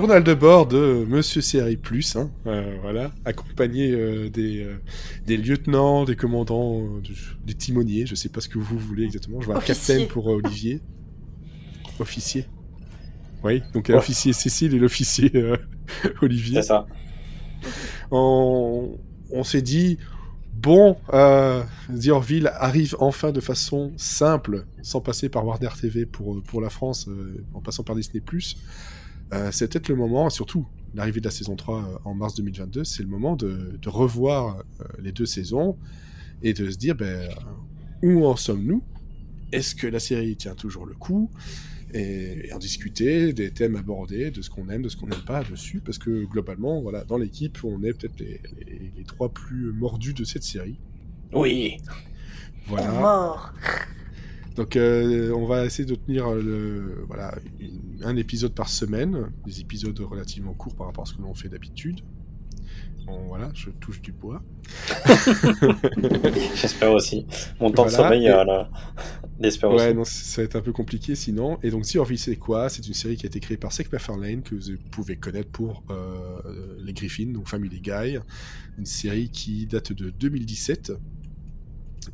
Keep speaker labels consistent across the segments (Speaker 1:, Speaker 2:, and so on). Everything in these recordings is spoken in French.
Speaker 1: journal de bord de Monsieur CRI Plus, hein, euh, voilà, accompagné euh, des, euh, des lieutenants, des commandants, euh, du- des timoniers, je sais pas ce que vous voulez exactement. Je vois un capitaine pour euh, Olivier. Officier. Oui, donc
Speaker 2: Ouais.
Speaker 1: l'officier Cécile et l'officier euh, Olivier.
Speaker 2: C'est ça.
Speaker 1: on, on s'est dit bon, euh, The Orville arrive enfin de façon simple, sans passer par Warner TV pour, pour la France, euh, en passant par Disney+. Euh, c'est peut-être le moment, et surtout l'arrivée de la saison 3 euh, en mars 2022, c'est le moment de, de revoir euh, les deux saisons et de se dire ben, où en sommes-nous? Est-ce que la série tient toujours le coup? Et, et en discuter des thèmes abordés, de ce qu'on aime, de ce qu'on n'aime pas dessus, parce que globalement, voilà, dans l'équipe, on est peut-être les, les- les trois plus mordus de cette série.
Speaker 2: Oui.
Speaker 1: Voilà.
Speaker 3: Mort.
Speaker 1: Donc, euh, on va essayer de tenir le, voilà, une- un épisode par semaine, des épisodes relativement courts par rapport à ce que l'on fait d'habitude. Bon, voilà, je touche du bois.
Speaker 2: J'espère aussi. Mon temps de sommeil,
Speaker 1: et-
Speaker 2: euh, j'espère
Speaker 1: Ouais,
Speaker 2: aussi.
Speaker 1: non, ça va être un peu compliqué sinon. Et donc, The Orville, c'est quoi? C'est une série qui a été créée par Seth MacFarlane, que vous pouvez connaître pour euh, les Griffins, donc Family Guy. Une série qui date de 2017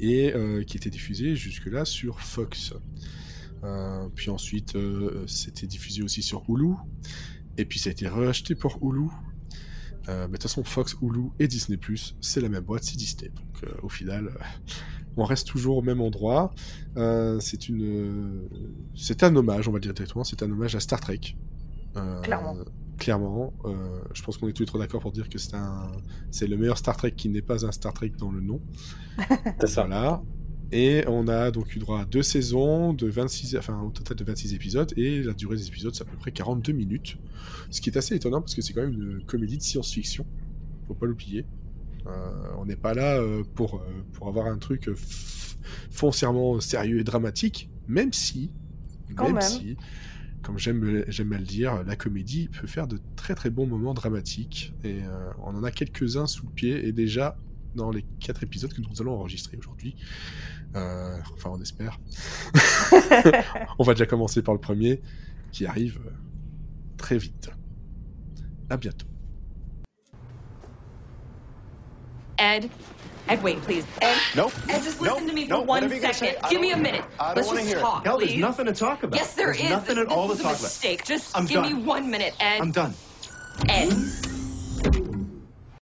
Speaker 1: et euh, qui était diffusée jusque-là sur Fox. Euh, puis ensuite, euh, c'était diffusé aussi sur Hulu. Et puis, ça a été racheté pour Hulu. Mais de toute façon, Fox, Hulu et Disney+, c'est la même boîte, c'est Disney. Donc, au final, on reste toujours au même endroit. C'est un hommage, on va dire directement, c'est un hommage à Star Trek.
Speaker 3: Clairement.
Speaker 1: Clairement, euh, je pense qu'on est tous les trois d'accord pour dire que c'est un, c'est le meilleur Star Trek qui n'est pas un Star Trek dans le nom.
Speaker 2: C'est ça.
Speaker 1: Voilà. Et on a donc eu droit à deux saisons de 26, enfin au total de 26 épisodes, et la durée des épisodes c'est à peu près 42 minutes. Ce qui est assez étonnant parce que c'est quand même une comédie de science-fiction. Faut pas l'oublier. Euh, on n'est pas là euh, pour, euh, pour avoir un truc f- foncièrement sérieux et dramatique, même si,
Speaker 3: Quand même.
Speaker 1: si, comme j'aime j'aime à le dire, la comédie peut faire de très très bons moments dramatiques. Et euh, on en a quelques-uns sous le pied, et déjà dans les quatre épisodes que nous allons enregistrer aujourd'hui. Euh, enfin, on espère. on va déjà commencer par le premier, qui arrive euh, très vite. À bientôt.
Speaker 4: Ed, Ed, wait, please. Ed,
Speaker 5: Nope.
Speaker 4: Ed, just
Speaker 5: Nope.
Speaker 4: listen to me for
Speaker 5: Nope.
Speaker 4: one
Speaker 5: Whatever you gotta
Speaker 4: second.
Speaker 5: say, I
Speaker 4: Give me a minute.
Speaker 5: I don't
Speaker 4: Let's
Speaker 5: wanna
Speaker 4: just
Speaker 5: hear it.
Speaker 4: talk,
Speaker 5: Hell, there's
Speaker 4: please.
Speaker 5: nothing to talk about.
Speaker 4: Yes, there
Speaker 5: There's
Speaker 4: is.
Speaker 5: nothing
Speaker 4: this,
Speaker 5: at all
Speaker 4: this
Speaker 5: to talk
Speaker 4: a
Speaker 5: about.
Speaker 4: mistake. Just
Speaker 5: I'm
Speaker 4: give
Speaker 5: done.
Speaker 4: me one minute, Ed.
Speaker 5: I'm done.
Speaker 4: Ed.